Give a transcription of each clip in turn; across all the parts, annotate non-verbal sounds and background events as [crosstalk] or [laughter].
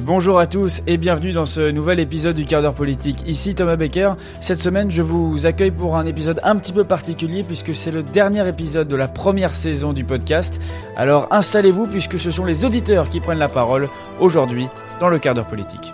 Bonjour à tous et bienvenue dans ce nouvel épisode du quart d'heure politique. Ici Thomas Becker. Cette semaine, je vous accueille pour un épisode un petit peu particulier puisque c'est le dernier épisode de la première saison du podcast. Alors installez-vous puisque ce sont les auditeurs qui prennent la parole aujourd'hui dans le quart d'heure politique.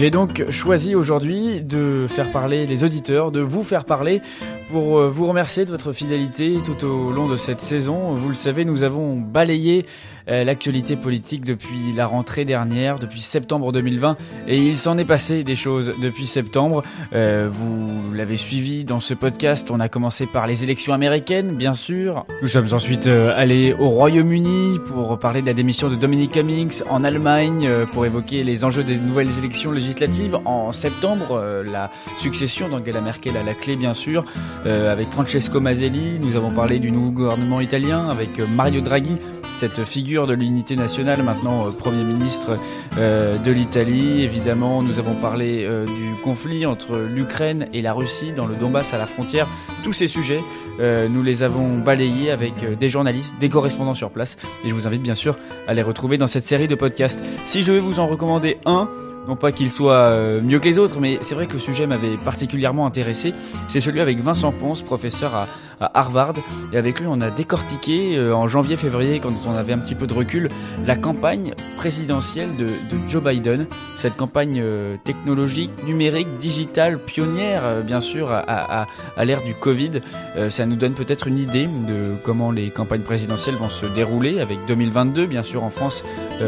J'ai donc choisi aujourd'hui de faire parler les auditeurs, de vous faire parler pour euh, vous remercier de votre fidélité tout au long de cette saison. Vous le savez, nous avons balayé euh, l'actualité politique depuis la rentrée dernière, depuis septembre 2020, et il s'en est passé des choses depuis septembre. Euh, vous l'avez suivi dans ce podcast, on a commencé par les élections américaines, bien sûr. Nous sommes ensuite allés au Royaume-Uni pour parler de la démission de Dominic Cummings, en Allemagne pour évoquer les enjeux des nouvelles élections législatives, en septembre la succession d'Angela Merkel à la clé, bien sûr. Euh, avec Francesco Maselli. Nous avons parlé du nouveau gouvernement italien avec euh, Mario Draghi, cette figure de l'unité nationale, maintenant euh, Premier ministre de l'Italie. Évidemment, nous avons parlé du conflit entre l'Ukraine et la Russie dans le Donbass à la frontière. Tous ces sujets, nous les avons balayés avec des journalistes, des correspondants sur place. Et je vous invite bien sûr à les retrouver dans cette série de podcasts. Si je vais vous en recommander un, non pas qu'il soit euh, mieux que les autres, mais c'est vrai que le sujet m'avait particulièrement intéressé. C'est celui avec Vincent Ponce, professeur à, Harvard. Et avec lui, on a décortiqué euh, en janvier-février, quand on avait un petit peu de recul, la campagne présidentielle de, Joe Biden. Cette campagne euh, technologique, numérique, digitale, pionnière, bien sûr, à, à l'ère du Covid. ça nous donne peut-être une idée de comment les campagnes présidentielles vont se dérouler avec 2022, bien sûr, en France,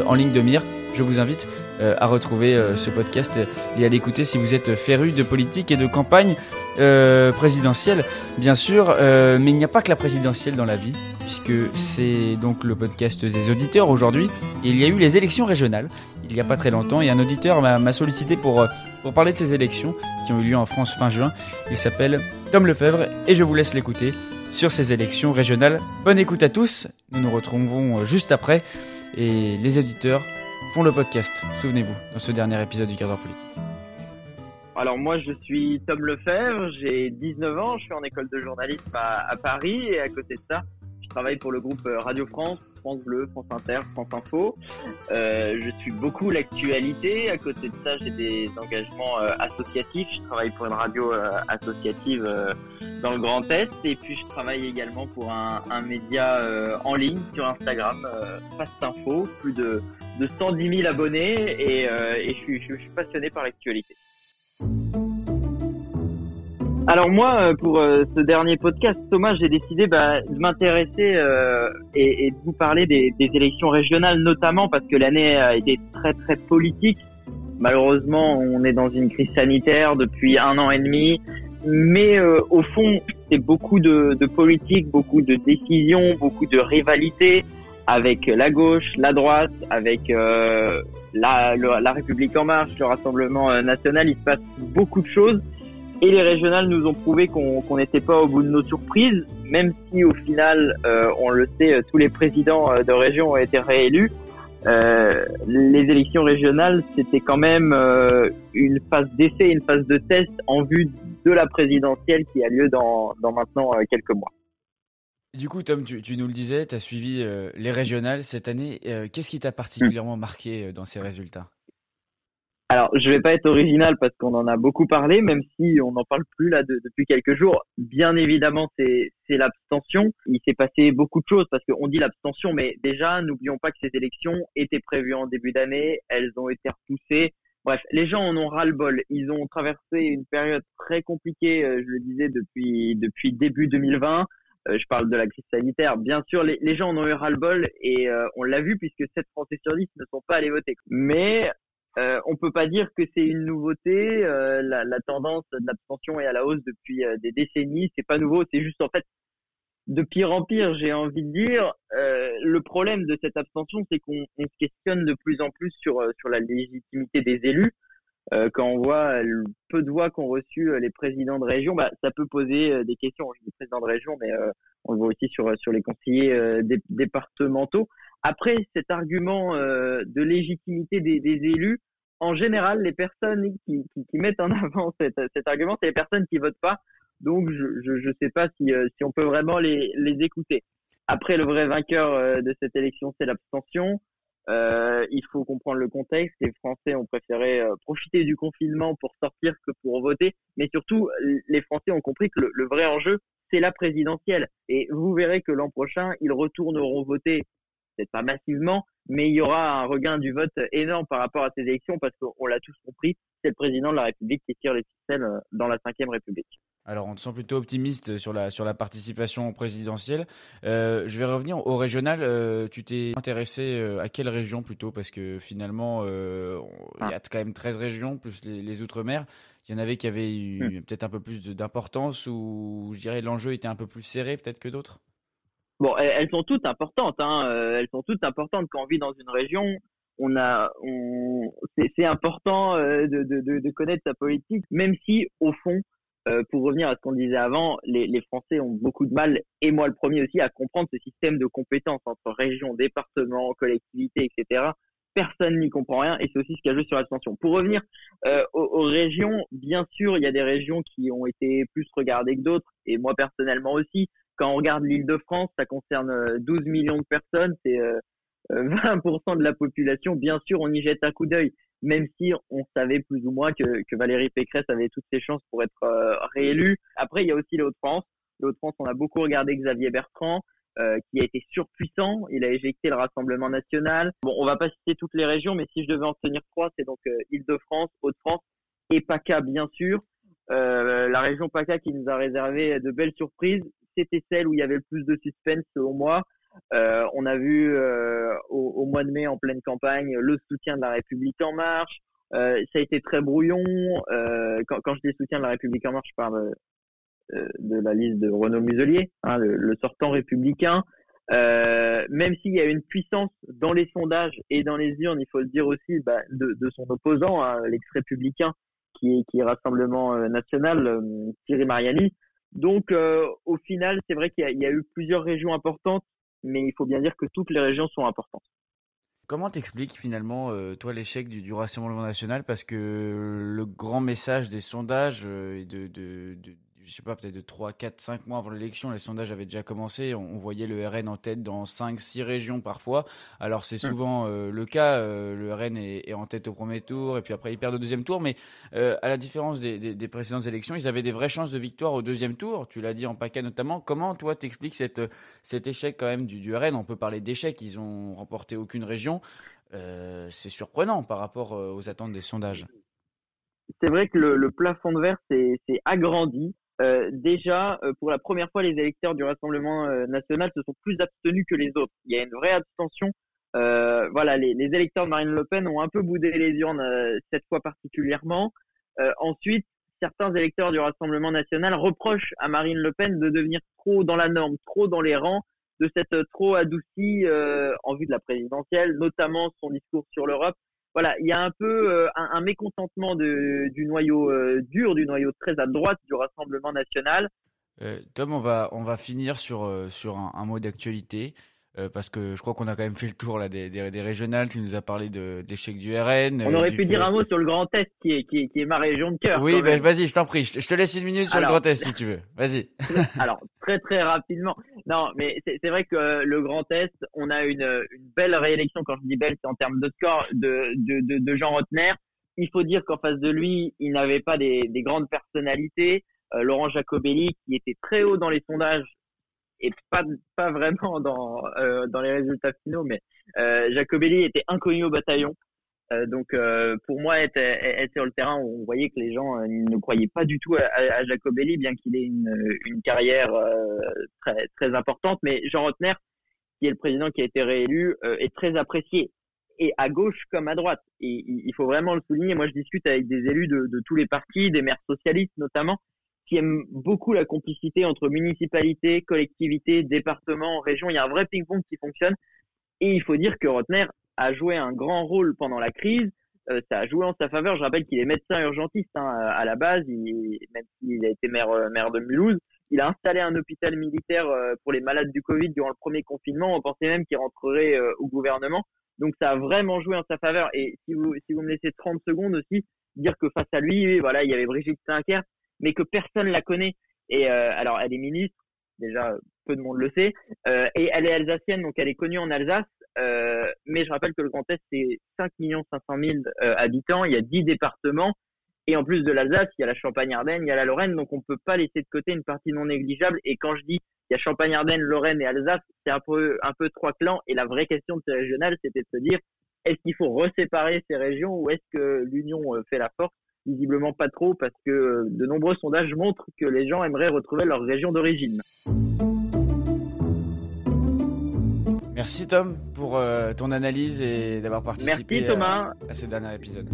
en ligne de mire. Je vous invite à retrouver euh, ce podcast et à l'écouter si vous êtes féru de politique et de campagne euh, présidentielle, bien sûr. mais il n'y a pas que la présidentielle dans la vie, puisque c'est donc le podcast des auditeurs aujourd'hui. Il y a eu les élections régionales il n'y a pas très longtemps et un auditeur m'a sollicité pour, pour parler de ces élections qui ont eu lieu en France fin juin. Il s'appelle Tom Lefebvre et je vous laisse l'écouter sur ces élections régionales. Bonne écoute à tous, nous nous retrouvons juste après et les auditeurs font le podcast, souvenez-vous, dans ce dernier épisode du cadre politique. Alors moi je suis Tom Lefebvre, j'ai 19 ans, je suis en école de journalisme à, Paris et à côté de ça, je travaille pour le groupe euh, Radio France, France Bleu, France Inter, France Info. Euh, je suis beaucoup l'actualité, à côté de ça j'ai des engagements euh, associatifs, je travaille pour une radio associative dans le Grand Est et puis je travaille également pour un, un média en ligne sur Instagram, Fast Info, plus de de 110 000 abonnés et, euh, et je, suis, je, suis, passionné par l'actualité. Alors moi, euh, pour euh, ce dernier podcast, Thomas, j'ai décidé bah, de m'intéresser et, et, de vous parler des, des, élections régionales, notamment parce que l'année a été très très politique. Malheureusement, on est dans une crise sanitaire depuis un an et demi, mais au fond, c'est beaucoup de, de politique, beaucoup de décisions, beaucoup de rivalités avec la gauche, la droite, avec euh, la, la République en marche, le Rassemblement euh, national, il se passe beaucoup de choses. Et les régionales nous ont prouvé qu'on n'était pas au bout de nos surprises, même si au final, euh, on le sait, tous les présidents de région ont été réélus. les élections régionales, c'était quand même une phase d'essai, une phase de test en vue de la présidentielle qui a lieu dans, dans maintenant quelques mois. Du coup, Tom, tu, nous le disais, tu as suivi euh, les régionales cette année. Euh, qu'est-ce qui t'a particulièrement marqué euh, dans ces résultats? Alors, je vais pas être original parce qu'on en a beaucoup parlé, même si on n'en parle plus là depuis quelques jours. Bien évidemment, c'est l'abstention. Il s'est passé beaucoup de choses parce qu'on dit l'abstention, mais déjà, n'oublions pas que ces élections étaient prévues en début d'année, elles ont été repoussées. Bref, les gens en ont ras-le-bol. Ils ont traversé une période très compliquée, je le disais, depuis, depuis début 2020. Euh, je parle de la crise sanitaire. Bien sûr, les, gens en ont eu ras-le-bol et euh, on l'a vu puisque 7 Français sur 10 ne sont pas allés voter. Mais euh, on peut pas dire que c'est une nouveauté. Euh, la, la, tendance de l'abstention est à la hausse depuis des décennies. C'est pas nouveau. C'est juste en fait de pire en pire, j'ai envie de dire. le problème de cette abstention, c'est qu'on se questionne de plus en plus sur sur la légitimité des élus. Euh, quand on voit le peu de voix qu'ont reçu euh, les présidents de région, bah, ça peut poser euh, des questions. Je dis président de région, mais on le voit aussi sur, sur les conseillers départementaux. Après, cet argument de légitimité des, élus, en général, les personnes qui, mettent en [laughs] avant cet, cet argument, c'est les personnes qui votent pas Donc je ne sais pas si, si on peut vraiment les, les écouter. Après, le vrai vainqueur de cette élection, c'est l'abstention. Euh, il faut comprendre le contexte. Les Français ont préféré euh, profiter du confinement pour sortir que pour voter. Mais surtout, les Français ont compris que le, vrai enjeu, c'est la présidentielle. Et vous verrez que l'an prochain, ils retourneront voter, peut-être pas massivement, mais il y aura un regain du vote énorme par rapport à ces élections parce qu'on l'a tous compris, c'est le président de la République qui tire les ficelles euh, dans la Ve République. Alors, on te sent plutôt optimiste sur la, sur la participation présidentielle. Euh, je vais revenir au régional. Euh, tu t'es intéressé euh, à quelle région plutôt? Parce que finalement, il y a quand même 13 régions, plus les, Outre-mer. Il y en avait qui avaient eu hmm. peut-être un peu plus d'importance ou je dirais l'enjeu était un peu plus serré peut-être que d'autres? Bon, elles, sont toutes importantes. Hein. Elles sont toutes importantes quand on vit dans une région. On a, on, c'est important de, de, de connaître sa politique, même si au fond, euh, pour revenir à ce qu'on disait avant, les, les, Français ont beaucoup de mal, et moi le premier aussi, à comprendre ce système de compétences entre régions, départements, collectivités, etc. Personne n'y comprend rien, et c'est aussi ce qui a joué sur l'abstention. Pour revenir euh, aux, aux, régions, bien sûr, il y a des régions qui ont été plus regardées que d'autres, et moi personnellement aussi. Quand on regarde l'île de France, ça concerne 12 euh, millions de personnes, c'est [laughs] 20% de la population. Bien sûr, on y jette un coup d'œil même si on savait plus ou moins que, que Valérie Pécresse avait toutes ses chances pour être euh, réélue. Après, il y a aussi les Hauts-de-France. Les Hauts-de-France, on a beaucoup regardé Xavier Bertrand, euh, qui a été surpuissant. Il a éjecté le Rassemblement national. Bon, on va pas citer toutes les régions, mais si je devais en tenir trois, c'est donc euh, Île-de-France, Hauts-de-France et PACA, bien sûr. Euh, la région PACA qui nous a réservé de belles surprises, c'était celle où il y avait le plus de suspense, selon moi. Euh, on a vu euh, au, mois de mai en pleine campagne le soutien de la République en marche. Euh, ça a été très brouillon. Quand, je dis soutien de la République en marche, je parle de la liste de Renaud Muselier, hein, le, sortant républicain. même s'il y a une puissance dans les sondages et dans les urnes, il faut le dire aussi, bah, de, son opposant, hein, l'ex-républicain, qui est, qui est Rassemblement National, Thierry Mariani. Donc, au final, c'est vrai qu'il y, a eu plusieurs régions importantes mais il faut bien dire que toutes les régions sont importantes. Comment t'expliques finalement, euh, toi, l'échec du, Rassemblement national? Parce que le grand message des sondages euh, et de, de, je sais pas, peut-être de 3, 4, 5 mois avant l'élection, les sondages avaient déjà commencé. On, voyait le RN en tête dans 5, 6 régions parfois. Alors c'est mmh. souvent euh, le cas. Euh, le RN est, en tête au premier tour et puis après il perd au deuxième tour. Mais euh, à la différence des, des, précédentes élections, ils avaient des vraies chances de victoire au deuxième tour. Tu l'as dit en PACA notamment. Comment toi t'expliques cette, cet échec quand même du, du RN On peut parler d'échec. Ils ont remporté aucune région. c'est surprenant par rapport aux attentes des sondages. C'est vrai que le, le plafond de verre s'est agrandi euh, déjà, euh, pour la première fois, les électeurs du Rassemblement euh, national se sont plus abstenus que les autres. Il y a une vraie abstention. voilà, les, les, électeurs de Marine Le Pen ont un peu boudé les urnes cette fois particulièrement. ensuite, certains électeurs du Rassemblement national reprochent à Marine Le Pen de devenir trop dans la norme, trop dans les rangs, de s'être trop adoucie en vue de la présidentielle, notamment son discours sur l'Europe voilà, il y a un peu euh, un, mécontentement du noyau euh, dur, du noyau très à droite du Rassemblement national. Euh, Tom, on va, on va finir sur, sur un mot d'actualité. Euh, parce que je crois qu'on a quand même fait le tour là des, des, des régionales. Tu nous as parlé de, l'échec du RN. On aurait pu dire un mot sur le Grand Est, qui est, qui est, qui est ma région de cœur. Oui, ben vas-y, je t'en prie. Je, te laisse une minute sur le Grand Est si tu veux. Vas-y. [laughs] alors très très rapidement. Non, mais c'est vrai que euh, le Grand Est, on a une, une belle réélection. Quand je dis belle, c'est en termes de score de, de, de, de Jean Rotner. Il faut dire qu'en face de lui, il n'avait pas des, des grandes personnalités. Euh, Laurent Jacobelli, qui était très haut dans les sondages, et pas pas vraiment dans euh, dans les résultats finaux, mais euh, Jacobelli était inconnu au bataillon. Euh, donc pour moi, être, être, sur le terrain, on voyait que les gens ne croyaient pas du tout à, à Jacobelli, bien qu'il ait une, une carrière très très importante. Mais Jean Rotner, qui est le président qui a été réélu, est très apprécié et à gauche comme à droite. Et il faut vraiment le souligner. Moi, je discute avec des élus de, de tous les partis, des maires socialistes notamment, qui aime beaucoup la complicité entre municipalités, collectivités, départements, régions. Il y a un vrai ping-pong qui fonctionne. Et il faut dire que Rotner a joué un grand rôle pendant la crise. Euh, ça a joué en sa faveur. Je rappelle qu'il est médecin urgentiste hein, à la base, il, même s'il a été maire, euh, maire de Mulhouse. Il a installé un hôpital militaire euh, pour les malades du Covid durant le premier confinement. On pensait même qu'il rentrerait au gouvernement. Donc ça a vraiment joué en sa faveur. Et si vous, si vous me laissez 30 secondes aussi, dire que face à lui, voilà, il y avait Brigitte Sinclair, mais que personne la connaît. Et alors, elle est ministre, déjà peu de monde le sait, et elle est alsacienne, donc elle est connue en Alsace. mais je rappelle que le Grand Est, c'est 5 500 000 habitants, il y a 10 départements, et en plus de l'Alsace, il y a la Champagne-Ardenne, il y a la Lorraine, donc on ne peut pas laisser de côté une partie non négligeable. Et quand je dis il y a Champagne-Ardenne, Lorraine et Alsace, c'est un peu, un peu trois clans. Et la vraie question de ces régionales, c'était de se dire, est-ce qu'il faut reséparer ces régions ou est-ce que l'union euh, fait la force Visiblement pas trop, parce que euh, de nombreux sondages montrent que les gens aimeraient retrouver leur région d'origine. Merci Tom pour euh, ton analyse et d'avoir participé Thomas. à ce dernier épisode.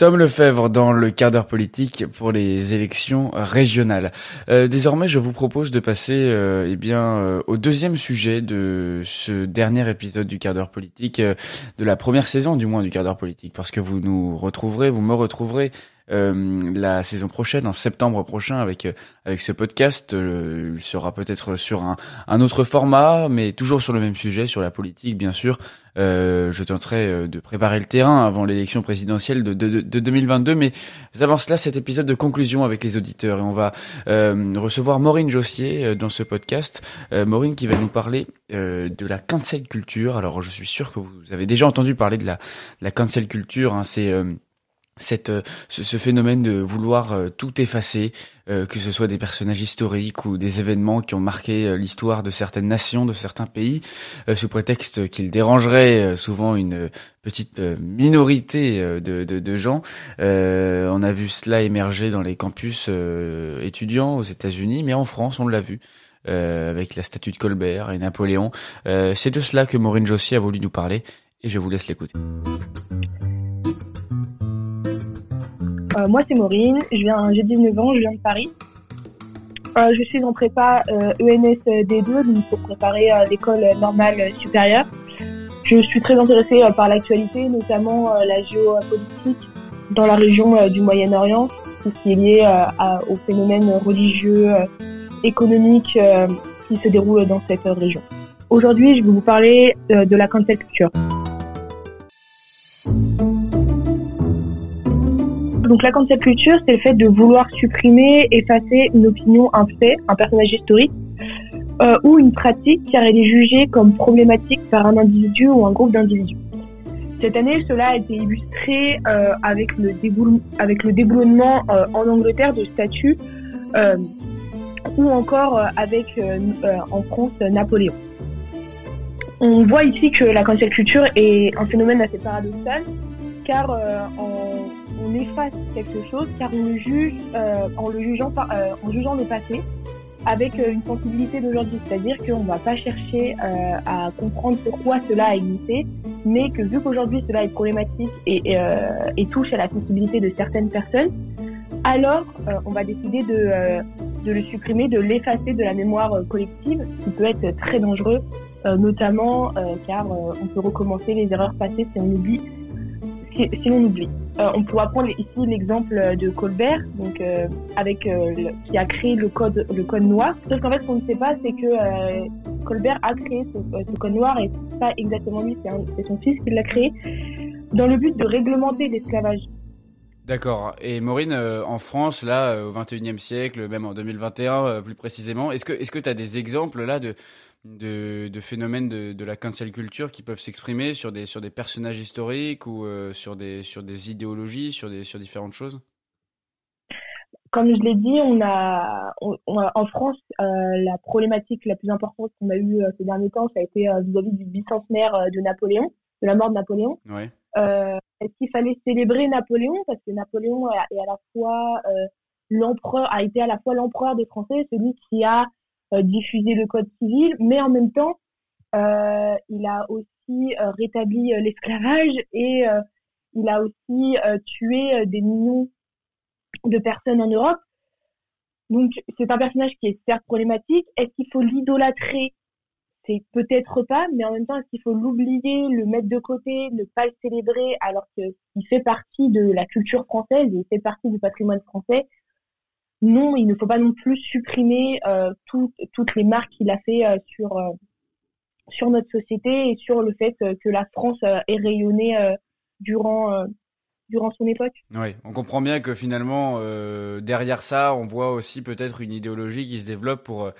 Tom Lefebvre dans le quart d'heure politique pour les élections régionales. Euh, désormais, je vous propose de passer euh, eh bien euh, au deuxième sujet de ce dernier épisode du quart d'heure politique, de la première saison du moins du quart d'heure politique, parce que vous nous retrouverez, vous me retrouverez euh, la saison prochaine, en septembre prochain, avec euh, avec ce podcast. Euh, il sera peut-être sur un, un, autre format, mais toujours sur le même sujet, sur la politique, bien sûr. je tenterai de préparer le terrain avant l'élection présidentielle de, de, de, 2022, mais avant cela, cet épisode de conclusion avec les auditeurs, et on va recevoir Maureen Jossier dans ce podcast. Maureen qui va nous parler de la cancel culture. Alors, je suis sûr que vous avez déjà entendu parler de la, la cancel culture. Hein, c'est cette, euh, ce, phénomène de vouloir euh, tout effacer, euh, que ce soit des personnages historiques ou des événements qui ont marqué l'histoire de certaines nations, de certains pays, sous prétexte qu'ils dérangeraient souvent une petite minorité de, de, de gens. on a vu cela émerger dans les campus étudiants aux États-Unis, mais en France, on l'a vu. avec la statue de Colbert et Napoléon. C'est de cela que Maureen Jossier a voulu nous parler et je vous laisse l'écouter. Euh, moi, c'est Maureen. J'ai 19 ans, je viens de Paris. Euh, je suis en prépa ENS euh, e D2, donc pour préparer l'école normale supérieure. Je suis très intéressée par l'actualité, notamment la géopolitique dans la région du Moyen-Orient, tout ce qui est lié aux phénomènes religieux, économiques qui se déroulent dans cette région. Aujourd'hui, je vais vous parler de la cancel culture. Donc la cancel culture, c'est le fait de vouloir supprimer, effacer une opinion, un fait, un personnage historique euh, ou une pratique car elle est jugée comme problématique par un individu ou un groupe d'individus. Cette année, cela a été illustré euh, avec, le déboulonnement euh, en Angleterre de statues ou encore avec en France Napoléon. On voit ici que la cancel culture est un phénomène assez paradoxal car en on efface quelque chose car on le juge euh, en le jugeant euh, en jugeant le passé avec euh, une sensibilité d'aujourd'hui, c'est-à-dire qu'on ne va pas chercher à comprendre pourquoi cela a existé, mais que vu qu'aujourd'hui cela est problématique et, touche à la sensibilité de certaines personnes, alors on va décider de, de le supprimer, de l'effacer de la mémoire collective, ce qui peut être très dangereux, notamment car on peut recommencer les erreurs passées si on oublie si on oublie. Euh, on pourra prendre ici l'exemple de Colbert, donc euh, avec euh, qui a créé le code le code noir. Sauf qu'en fait, ce qu'on ne sait pas, c'est que Colbert a créé ce, code noir et pas exactement lui, c'est son fils qui l'a créé dans le but de réglementer l'esclavage. D'accord. Et Maureen, en France, là, au 21e siècle, même en 2021 plus précisément, est-ce que tu as des exemples là de de, phénomènes de, la cancel culture qui peuvent s'exprimer sur des, sur des personnages historiques ou euh, sur, des, sur des idéologies, sur, des, sur différentes choses? Comme je l'ai dit, on a, en France, euh, la problématique la plus importante qu'on a eue euh, ces derniers temps, ça a été vis-à-vis du bicentenaire de Napoléon, de la mort de Napoléon. Est-ce qu'il fallait célébrer Napoléon? Parce que Napoléon est à la fois l'empereur, a été à la fois l'empereur des Français, celui qui a euh, diffuser le code civil, mais en même temps, euh, il a aussi euh, rétabli l'esclavage et il a aussi tué des millions de personnes en Europe. Donc c'est un personnage qui est certes problématique. Est-ce qu'il faut l'idolâtrer? C'est peut-être pas, mais en même temps, est-ce qu'il faut l'oublier, le mettre de côté, ne pas le célébrer alors qu'il fait partie de la culture française, il fait partie du patrimoine français? Non, il ne faut pas non plus supprimer euh, toutes les marques qu'il a fait euh, sur euh, sur notre société et sur le fait que la France ait rayonné durant durant son époque. Oui, on comprend bien que finalement, derrière ça, on voit aussi peut-être une idéologie qui se développe pour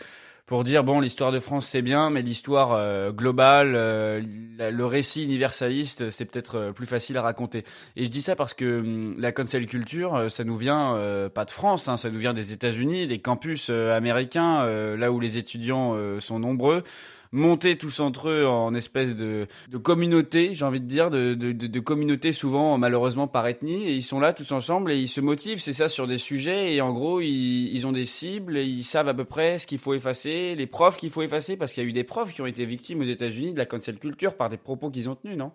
pour dire bon l'histoire de France c'est bien mais l'histoire euh, globale euh, le récit universaliste c'est peut-être euh, plus facile à raconter. Et je dis ça parce que hum, la cancel culture ça nous vient pas de France hein, ça nous vient des États-Unis des campus américains là où les étudiants sont nombreux monter tous entre eux en espèce de, communauté, j'ai envie de dire, de, communauté souvent malheureusement par ethnie, et ils sont là tous ensemble et ils se motivent, c'est ça, sur des sujets, et en gros, ils, ont des cibles, et ils savent à peu près ce qu'il faut effacer, les profs qu'il faut effacer, parce qu'il y a eu des profs qui ont été victimes aux États-Unis de la cancel culture par des propos qu'ils ont tenus, non?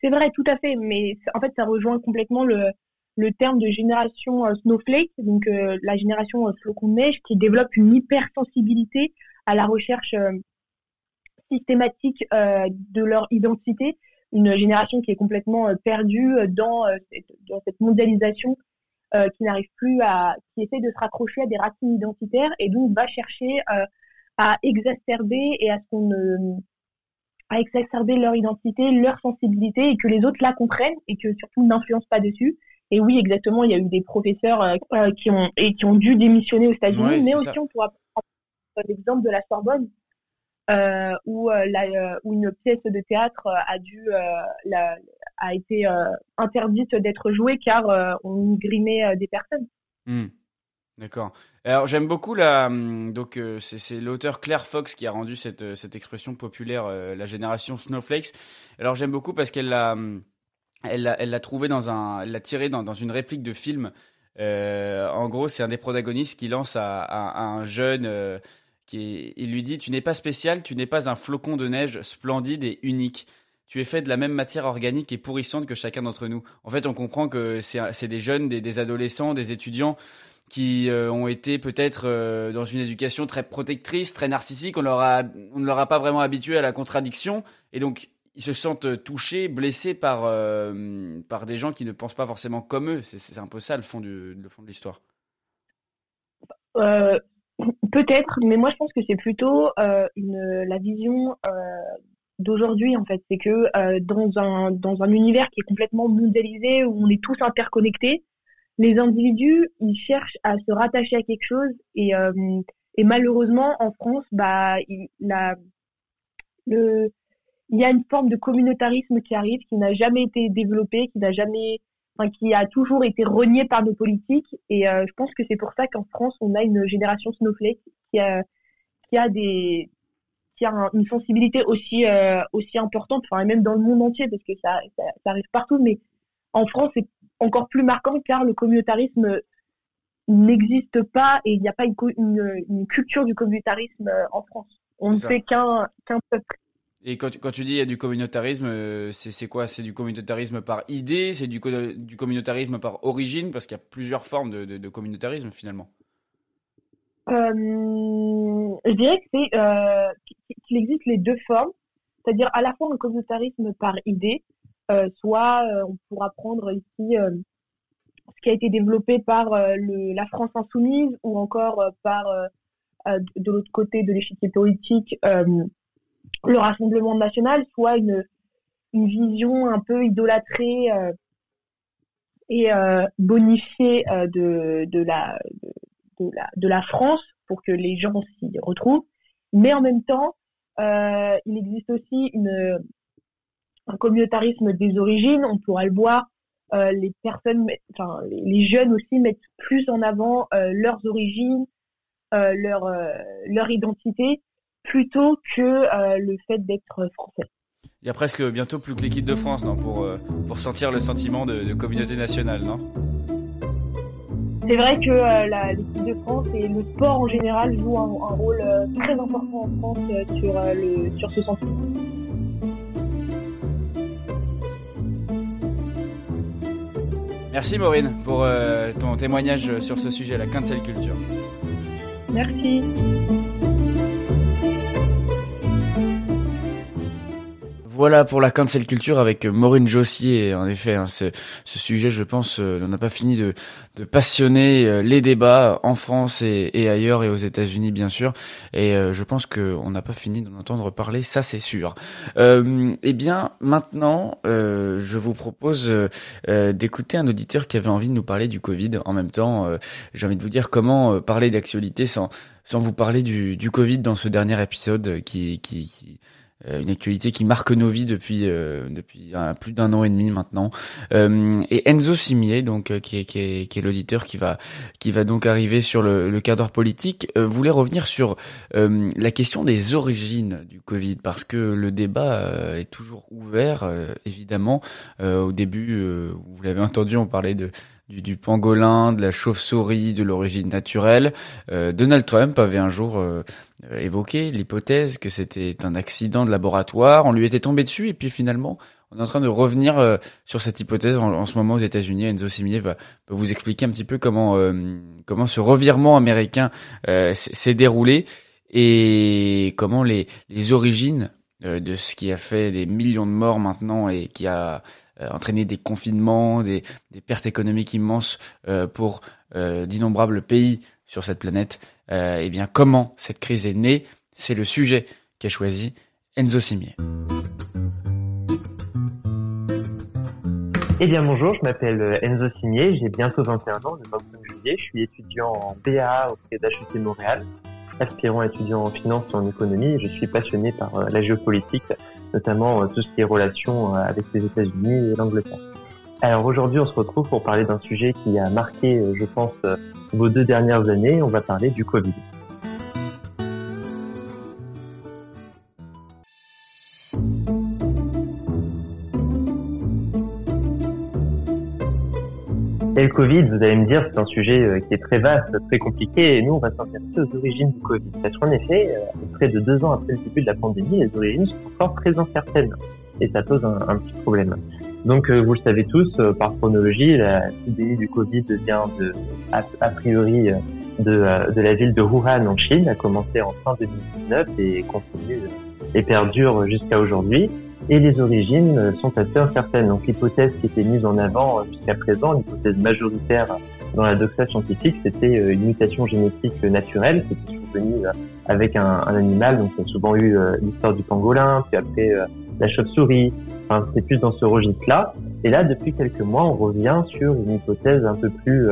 C'est vrai, tout à fait, mais en fait, ça rejoint complètement le, le terme de génération euh, snowflake, donc euh, la génération euh, flocon de neige, qui développe une hypersensibilité à la recherche euh, systématique euh, de leur identité, une génération qui est complètement euh, perdue dans, cette, mondialisation qui n'arrive plus à, qui essaie de se raccrocher à des racines identitaires et donc va chercher à exacerber et à ce qu'on à exacerber leur identité, leur sensibilité et que les autres la comprennent et que surtout n'influencent pas dessus. Et oui, exactement, il y a eu des professeurs qui ont et qui ont dû démissionner aux États-Unis, mais aussi on pourra l'exemple de la Sorbonne, euh, où, euh, euh, où, une pièce de théâtre a dû la, a été interdite d'être jouée car on grimait des personnes. Hmm. D'accord. Alors j'aime beaucoup la hum, donc c'est l'auteur Claire Fox qui a rendu cette, cette expression populaire la génération snowflakes. Alors j'aime beaucoup parce qu'elle l'a hum, elle l'a l'a trouvé dans un l'a tiré dans, dans une réplique de film. en gros, c'est un des protagonistes qui lance à, à, un jeune il lui dit Tu n'es pas spécial, tu n'es pas un flocon de neige splendide et unique. Tu es fait de la même matière organique et pourrissante que chacun d'entre nous. En fait, on comprend que c'est des jeunes, des, adolescents, des étudiants qui euh, ont été peut-être euh, dans une éducation très protectrice, très narcissique. On, ne leur a pas vraiment habitué à la contradiction. Et donc, ils se sentent touchés, blessés par, euh, des gens qui ne pensent pas forcément comme eux. C'est un peu ça le fond, le fond de l'histoire. Peut-être, mais moi je pense que c'est plutôt euh, une, la vision euh, d'aujourd'hui en fait. C'est que euh, dans, un, dans un univers qui est complètement mondialisé, où on est tous interconnectés, les individus, ils cherchent à se rattacher à quelque chose et, et malheureusement en France, bah, il, la, le, il y a une forme de communautarisme qui arrive, qui n'a jamais été développé, qui n'a jamais qui a toujours été renié par nos politiques. Et euh, je pense que c'est pour ça qu'en France, on a une génération snowflake qui a, qui a des qui a une sensibilité aussi euh, aussi importante, enfin même dans le monde entier, parce que ça, ça, arrive partout. Mais en France, c'est encore plus marquant car le communautarisme n'existe pas et il n'y a pas une, une, une, culture du communautarisme euh, en France. On ne fait qu'un qu'un peuple. Et quand tu, quand tu dis il y a du communautarisme, euh, c'est quoi? C'est du communautarisme par idée? C'est du, du communautarisme par origine? Parce qu'il y a plusieurs formes de, de, communautarisme finalement. Euh, je dirais que c'est euh, qu'il existe les deux formes, c'est-à-dire à la fois un communautarisme par idée, soit on pourra prendre ici ce qui a été développé par le, la France insoumise ou encore par de l'autre côté de l'échiquier politique le Rassemblement national, soit une, vision un peu idolâtrée euh, et euh, bonifiée euh, de, la, France pour que les gens s'y retrouvent. Mais en même temps, il existe aussi un communautarisme des origines. On pourra le voir. les personnes, les jeunes aussi mettent plus en avant leurs origines, leur identité plutôt que euh, le fait d'être français. Il y a presque bientôt plus que l'équipe de France, non, pour, euh, pour sentir le sentiment de, communauté nationale, non? C'est vrai que euh, l'équipe de France et le sport en général jouent un, rôle très important en France sur, le, sur ce sentiment. Merci Maureen pour ton témoignage sur ce sujet, la cancel culture. Merci. Voilà pour la cancel culture avec Maureen Jossier. En effet, hein, ce, sujet, je pense, euh, n'a pas fini de, passionner euh, les débats en France et, ailleurs et aux États-Unis, bien sûr. Et euh, je pense qu'on n'a pas fini d'en entendre parler, ça c'est sûr. eh bien, maintenant, je vous propose d'écouter un auditeur qui avait envie de nous parler du Covid. En même temps, j'ai envie de vous dire comment parler d'actualité sans vous parler du, Covid dans ce dernier épisode qui, qui, euh, une actualité qui marque nos vies depuis euh, depuis plus d'un an et demi maintenant. Euh, et Enzo Simier, donc qui est qui est, qui est l'auditeur qui va qui va donc arriver sur le, le cadre politique, voulait revenir sur la question des origines du Covid parce que le débat est toujours ouvert évidemment. au début, vous l'avez entendu, on parlait de du, du, pangolin, de la chauve-souris, de l'origine naturelle. Euh, Donald Trump avait un jour euh, évoqué l'hypothèse que c'était un accident de laboratoire. On lui était tombé dessus et puis finalement, on est en train de revenir euh, sur cette hypothèse en, ce moment aux États-Unis. Enzo Simier va, vous expliquer un petit peu comment comment ce revirement américain s'est déroulé et comment les les origines de ce qui a fait des millions de morts maintenant et qui a euh, entraîner des confinements, des, pertes économiques immenses euh, pour euh, d'innombrables pays sur cette planète. eh bien, comment cette crise est née C'est le sujet qu'a choisi Enzo Simier. Eh bien bonjour, je m'appelle Enzo Simier, j'ai bientôt 21 ans, le 25 juillet, je suis étudiant en BA auprès d'HEC Montréal, aspirant étudiant en finance et en économie, je suis passionné par la géopolitique notamment euh, tout ce qui est relation euh, avec les États-Unis et l'Angleterre. Alors aujourd'hui, on se retrouve pour parler d'un sujet qui a marqué, euh, je pense, vos deux dernières années. On va parler du Covid. Et le Covid, vous allez me dire, c'est un sujet euh, qui est très vaste, très compliqué, et nous, on va s'intéresser aux origines du Covid. Parce qu'en effet, euh, près de deux ans après le début de la pandémie, les origines sont encore très incertaines. Et ça pose un, petit problème. Donc, euh, vous le savez tous, par chronologie, la pandémie du Covid vient de, a, priori, de, de, la ville de Wuhan en Chine, a commencé en fin 2019 et continue et perdure jusqu'à aujourd'hui et les origines sont assez incertaines. Donc l'hypothèse qui était mise en avant jusqu'à présent, l'hypothèse majoritaire dans la doxa scientifique, c'était euh, une mutation génétique naturelle qui était survenue euh, avec un, animal. Donc on a souvent eu euh, l'histoire du pangolin, puis après la chauve-souris. Enfin, c'est plus dans ce registre-là. Et là, depuis quelques mois, on revient sur une hypothèse un peu plus,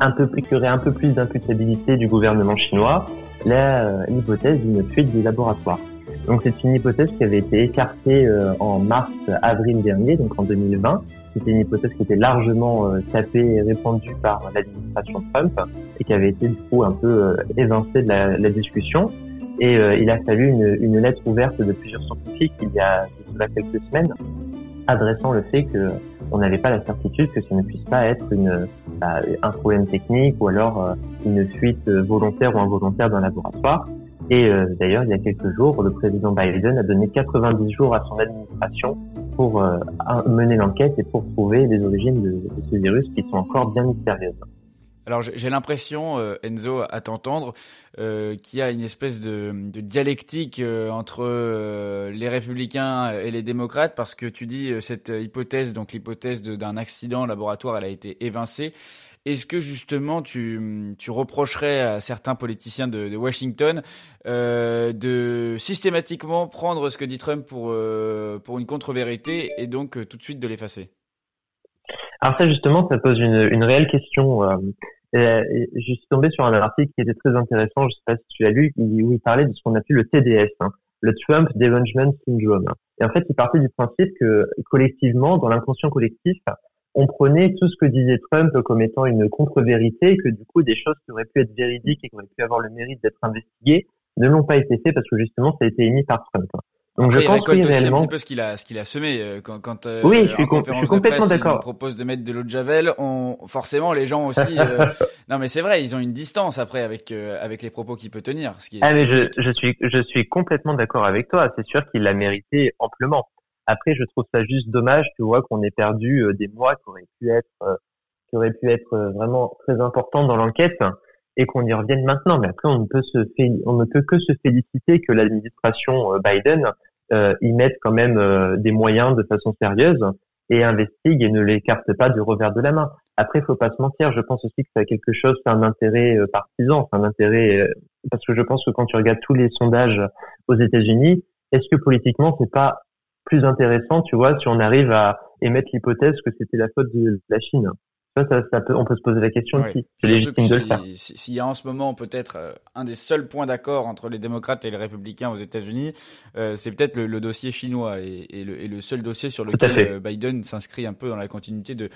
un peu plus, qui aurait un peu plus d'imputabilité du gouvernement chinois, l'hypothèse d'une fuite du laboratoire. Donc c'est une hypothèse qui avait été écartée euh, en mars-avril dernier, donc en 2020. C'était une hypothèse qui était largement euh, tapée et répandue par l'administration Trump et qui avait été du coup un peu euh, évincée de la, la discussion. Et il a fallu une, une, lettre ouverte de plusieurs scientifiques il y a cela quelques semaines, adressant le fait que on n'avait pas la certitude que ça ne puisse pas être une, bah, un problème technique ou alors une fuite volontaire ou involontaire d'un laboratoire. Et euh, d'ailleurs, il y a quelques jours, le président Biden a donné 90 jours à son administration pour euh, mener l'enquête et pour trouver les origines de, ce virus qui sont encore bien mystérieuses. Alors j'ai l'impression, euh, Enzo, à t'entendre, qu'il y a une espèce de, de dialectique entre les républicains et les démocrates, parce que tu dis cette hypothèse, donc l'hypothèse d'un accident laboratoire, elle a été évincée, est-ce que justement tu, reprocherais à certains politiciens de, Washington euh, de systématiquement prendre ce que dit Trump pour, euh, une contre-vérité et donc euh, tout de suite de l'effacer? Alors ça justement, ça pose une, réelle question. Je suis tombé sur un article qui était très intéressant, je ne sais pas si tu l'as lu, où il parlait de ce qu'on appelle le TDS, hein, le Trump Derangement Syndrome. Et en fait, il partait du principe que collectivement, dans l'inconscient collectif, on prenait tout ce que disait Trump comme étant une contre-vérité, que du coup des choses qui auraient pu être véridiques et qui auraient pu avoir le mérite d'être investiguées ne l'ont pas été fait parce que justement ça a été émis par Trump. Donc je pense récolte aussi un petit peu ce qu'il a, ce qu'il a semé euh, quand, quand euh, oui, je suis, je suis complètement d'accord. propose de mettre de l'eau de javel, on forcément les gens aussi. Euh, [laughs] non mais c'est vrai, ils ont une distance après avec avec les propos qu'il peut tenir. Ce qui est, ah mais je, je suis je suis complètement d'accord avec toi. C'est sûr qu'il l'a mérité amplement. Après, je trouve ça juste dommage, tu vois, qu'on ait perdu euh, des mois qui auraient pu être, euh, qui auraient pu être euh, vraiment très importants dans l'enquête et qu'on y revienne maintenant. Mais après, on ne peut se on ne peut que se féliciter que l'administration Biden y mettent quand même des moyens de façon sérieuse et investiguent et ne l'écartent pas du revers de la main. Après, il faut pas se mentir. Je pense aussi que ça a quelque chose, c'est un intérêt partisan, c'est un intérêt parce que je pense que quand tu regardes tous les sondages aux États-Unis, est-ce que politiquement c'est pas plus intéressant, tu vois, si on arrive à émettre l'hypothèse que c'était la faute de la Chine ça, ça, peut, on peut se poser la question aussi. C'est légitime de le faire. S'il y a en ce moment peut-être euh, un des seuls points d'accord entre les démocrates et les républicains aux États-Unis, euh, c'est peut-être le, dossier chinois et, et, le, et, le, seul dossier sur lequel euh, Biden s'inscrit un peu dans la continuité de,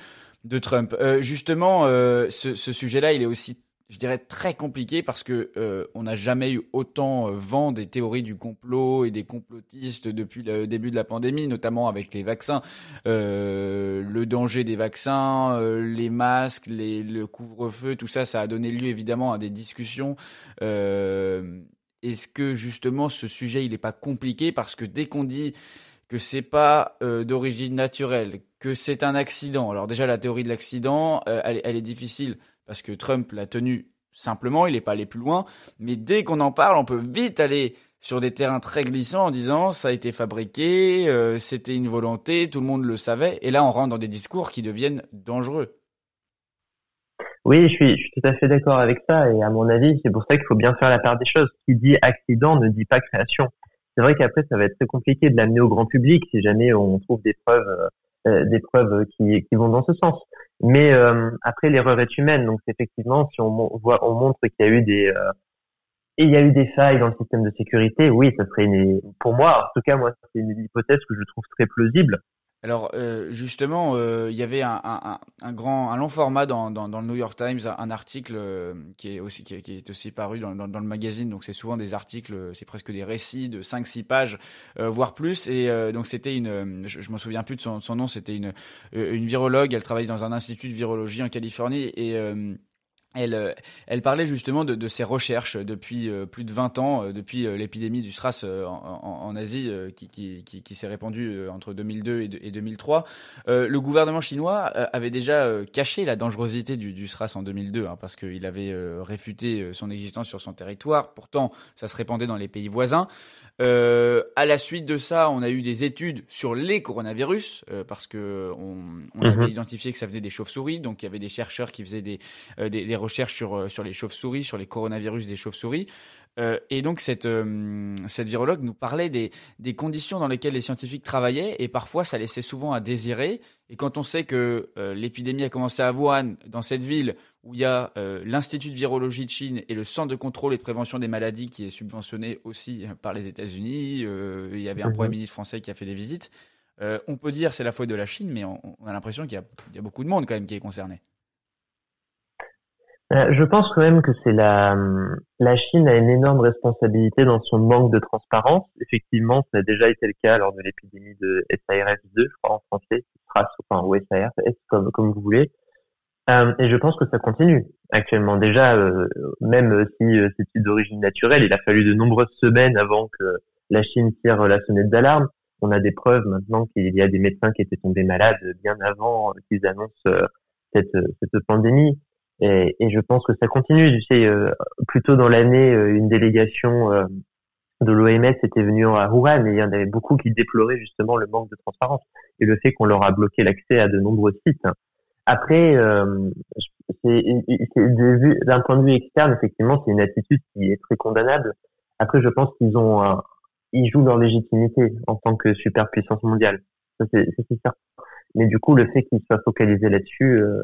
de Trump. Justement, ce, ce sujet-là, il est aussi je dirais très compliqué parce que euh, on n'a jamais eu autant euh, vent des théories du complot et des complotistes depuis le début de la pandémie, notamment avec les vaccins, euh, le danger des vaccins, les masques, le couvre-feu, tout ça, ça a donné lieu évidemment à des discussions. Est-ce que justement ce sujet il n'est pas compliqué parce que dès qu'on dit que c'est pas d'origine naturelle, que c'est un accident. Alors déjà la théorie de l'accident, elle est difficile parce que Trump l'a tenu simplement, il n'est pas allé plus loin. Mais dès qu'on en parle, on peut vite aller sur des terrains très glissants en disant ça a été fabriqué, euh, c'était une volonté, tout le monde le savait. Et là, on rentre dans des discours qui deviennent dangereux. Oui, je suis, tout à fait d'accord avec ça. Et à mon avis, c'est pour ça qu'il faut bien faire la part des choses. Qui dit accident ne dit pas création. C'est vrai qu'après, ça va être très compliqué de l'amener au grand public si jamais on trouve des preuves euh, euh, des preuves qui, vont dans ce sens. Mais euh, après, l'erreur est humaine. Donc, effectivement, si on, voit, on montre qu'il y a eu des euh, et il y a eu des failles dans le système de sécurité, oui, ça serait une, pour moi, en tout cas, moi, c'est une hypothèse que je trouve très plausible. Alors euh, justement, euh, il y avait un, grand, un long format dans, dans, le New York Times, un, article euh, qui est aussi qui est, aussi paru dans, le magazine. Donc c'est souvent des articles, c'est presque des récits de 5-6 pages, voire plus. Et donc c'était une, je, je m'en souviens plus de son, son nom, c'était une une virologue. Elle travaille dans un institut de virologie en Californie et elle, euh, elle parlait justement de, de ses recherches depuis euh, plus de 20 ans, euh, depuis l'épidémie du SRAS en, en, Asie qui, qui, qui, qui s'est répandue entre 2002 et, et 2003. le gouvernement chinois avait déjà caché la dangerosité du, du SRAS en 2002 hein, parce qu'il avait réfuté son existence sur son territoire. Pourtant, ça se répandait dans les pays voisins. Euh, à la suite de ça, on a eu des études sur les coronavirus parce que on, on avait mhm. identifié que ça faisait des chauves-souris, donc il y avait des chercheurs qui faisaient des, des, des recherches sur, euh, sur les chauves-souris, sur les coronavirus des chauves-souris. Euh, et donc cette, euh, cette virologue nous parlait des, des conditions dans lesquelles les scientifiques travaillaient et parfois ça laissait souvent à désirer. Et quand on sait que l'épidémie a commencé à Wuhan, dans cette ville où il y a l'Institut de virologie de Chine et le Centre de contrôle et de prévention des maladies qui est subventionné aussi par les États-Unis, il y avait un mhm. Premier ministre français qui a fait des visites. on peut dire c'est la faute de la Chine, mais on, on a l'impression qu'il y, y a beaucoup de monde quand même qui est concerné. Euh, je pense quand même que c'est la, la Chine a une énorme responsabilité dans son manque de transparence. Effectivement, ça a déjà été le cas lors de l'épidémie de SARS-2, je crois en français, enfin, ou SARS, comme, comme vous voulez. Euh, et je pense que ça continue actuellement. Déjà, euh, même si c'est d'origine naturelle, il a fallu de nombreuses semaines avant que la Chine tire la sonnette d'alarme. On a des preuves maintenant qu'il y a des médecins qui étaient tombés malades bien avant qu'ils annoncent cette, cette pandémie. Et, et, je pense que ça continue. Tu sais, euh, plus tôt dans l'année, euh, une délégation euh, de l'OMS était venue à Wuhan et il y en avait beaucoup qui déploraient justement le manque de transparence et le fait qu'on leur a bloqué l'accès à de nombreux sites. Après, c'est d'un point de vue externe, effectivement, c'est une attitude qui est très condamnable. Après, je pense qu'ils ont, ils jouent leur légitimité en tant que superpuissance mondiale. C'est certain. Mais du coup, le fait qu'ils soient focalisés là-dessus, euh,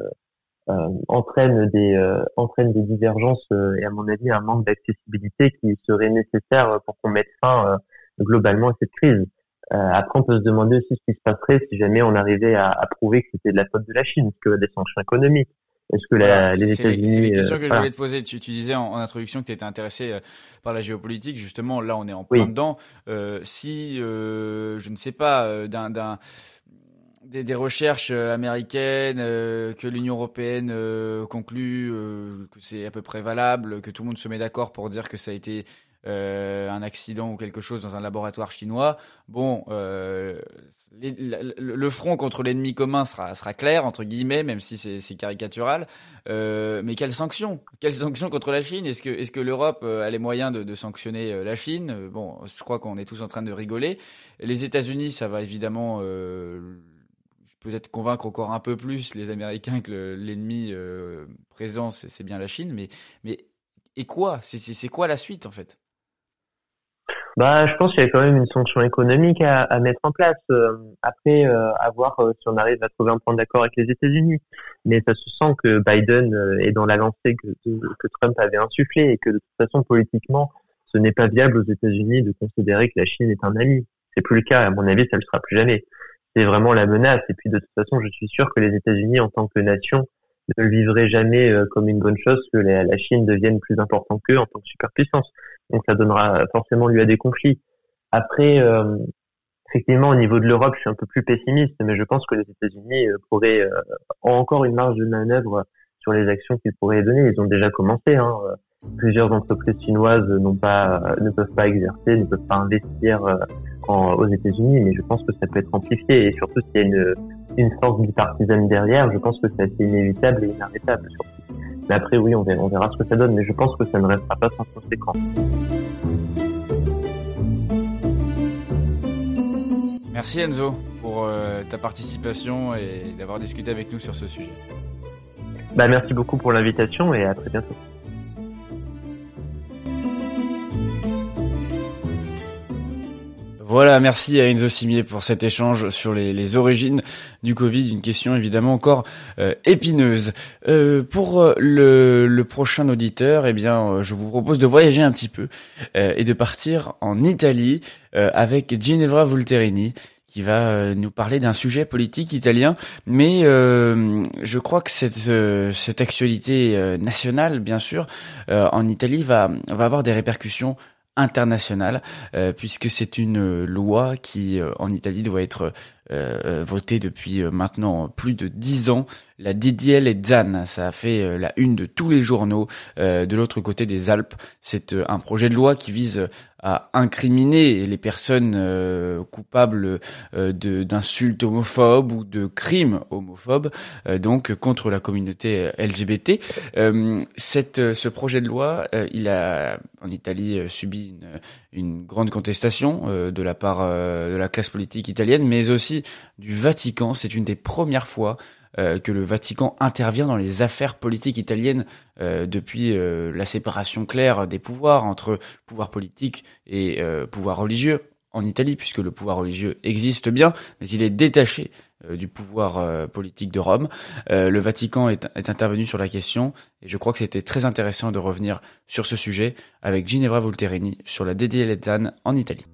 entraîne des euh, entraîne des divergences euh, et à mon avis un manque d'accessibilité qui serait nécessaire pour qu'on mette fin globalement à cette crise. après, on peut se demander aussi ce qui se passerait si jamais on arrivait à, à prouver que c'était de la faute de la Chine, que des sanctions économiques. Est-ce que la, les États-Unis C'est les questions que je voulais te poser. Tu, tu disais en, introduction que tu étais intéressé par la géopolitique. Justement, là, on est en plein dedans. Euh, si, euh, je ne sais pas, d'un des, des, recherches euh, américaines, euh, que l'Union européenne euh, conclut que c'est à peu près valable, que tout le monde se met d'accord pour dire que ça a été euh, un accident ou quelque chose dans un laboratoire chinois, bon, euh, le front contre l'ennemi commun sera, sera clair, entre guillemets, même si c'est caricatural. Euh, mais quelles sanctions? Quelles sanctions contre la Chine? Est-ce que, est -ce que l'Europe a les moyens de, de sanctionner la Chine? Bon, je crois qu'on est tous en train de rigoler. Les États-Unis, ça va évidemment peut-être convaincre encore un peu plus les Américains que l'ennemi euh, présent, c'est bien la Chine. Mais, mais et quoi? C'est quoi la suite en fait? Bah, je pense qu'il y a quand même une sanction économique à, mettre en place. Euh, après, euh, à voir si on arrive à trouver un point d'accord avec les États-Unis. Mais ça se sent que Biden est dans la lancée que, que Trump avait insufflée et que de toute façon, politiquement, ce n'est pas viable aux États-Unis de considérer que la Chine est un ami. C'est plus le cas. À mon avis, ça ne le sera plus jamais c'est vraiment la menace. Et puis de toute façon, je suis sûr que les États-Unis, en tant que nation, ne vivraient jamais euh, comme une bonne chose que la Chine devienne plus important qu'eux en tant que superpuissance. Donc ça donnera forcément lieu à des conflits. Après, euh, effectivement, au niveau de l'Europe, je suis un peu plus pessimiste, mais je pense que les États-Unis euh, pourraient ont encore une marge de manœuvre sur les actions qu'ils pourraient donner. Ils ont déjà commencé. Hein. Plusieurs entreprises chinoises n'ont pas, ne peuvent pas exercer, ne peuvent pas investir aux États-Unis, mais je pense que ça peut être amplifié et surtout s'il y a une, une force bipartisane derrière, je pense que c'est assez inévitable et inarrêtable. Surtout. Mais après, oui, on verra, on verra ce que ça donne, mais je pense que ça ne restera pas sans conséquence. Merci Enzo pour euh, ta participation et d'avoir discuté avec nous sur ce sujet. Bah, merci beaucoup pour l'invitation et à très bientôt. Voilà, merci à Enzo Simier pour cet échange sur les, origines du Covid, une question évidemment encore euh, épineuse. Euh, pour euh, le, prochain auditeur, eh bien, je vous propose de voyager un petit peu et de partir en Italie avec Ginevra Volterini qui va nous parler d'un sujet politique italien, mais je crois que cette, cette actualité nationale, bien sûr, en Italie va, va avoir des répercussions internationale, euh, puisque c'est une loi qui, euh, en Italie, doit être euh, votée depuis maintenant plus de dix ans. La DDL Zan, ça a fait la une de tous les journaux de l'autre côté des Alpes. C'est un projet de loi qui vise à incriminer les personnes euh, coupables euh, d'insultes homophobes ou de crimes homophobes, euh, donc contre la communauté LGBT. cette, ce projet de loi, il a en Italie subi une, une grande contestation de la part de la classe politique italienne, mais aussi du Vatican. C'est une des premières fois euh, que le Vatican intervient dans les affaires politiques italiennes euh, depuis euh, la séparation claire des pouvoirs entre pouvoir politique et pouvoir religieux en Italie, puisque le pouvoir religieux existe bien, mais il est détaché du pouvoir politique de Rome. le Vatican est, intervenu sur la question, et je crois que c'était très intéressant de revenir sur ce sujet avec Ginevra Volterini sur la DDL en Italie.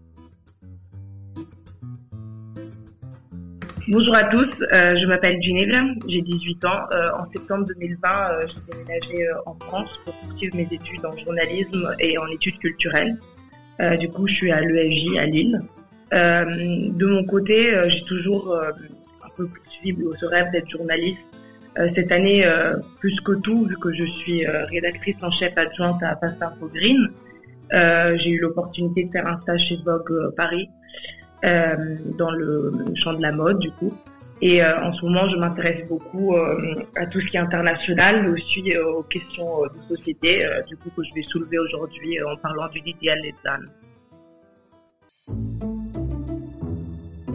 Bonjour à tous, euh, je m'appelle Ginevra, j'ai 18 ans. Euh, en septembre 2020, euh, j'ai déménagé en France pour poursuivre mes études en journalisme et en études culturelles. du coup, je suis à l'EFJ à Lille. de mon côté, j'ai toujours un peu poursuivi ce rêve d'être journaliste. cette année, plus que tout, vu que je suis rédactrice en chef adjointe à Passe Info Green, j'ai eu l'opportunité de faire un stage chez Vogue Paris euh, dans le champ de la mode du coup. Et euh, en ce moment, je m'intéresse beaucoup euh, à tout ce qui est international, mais aussi aux questions de société, du coup que je vais soulever aujourd'hui en parlant du Didier Letzan.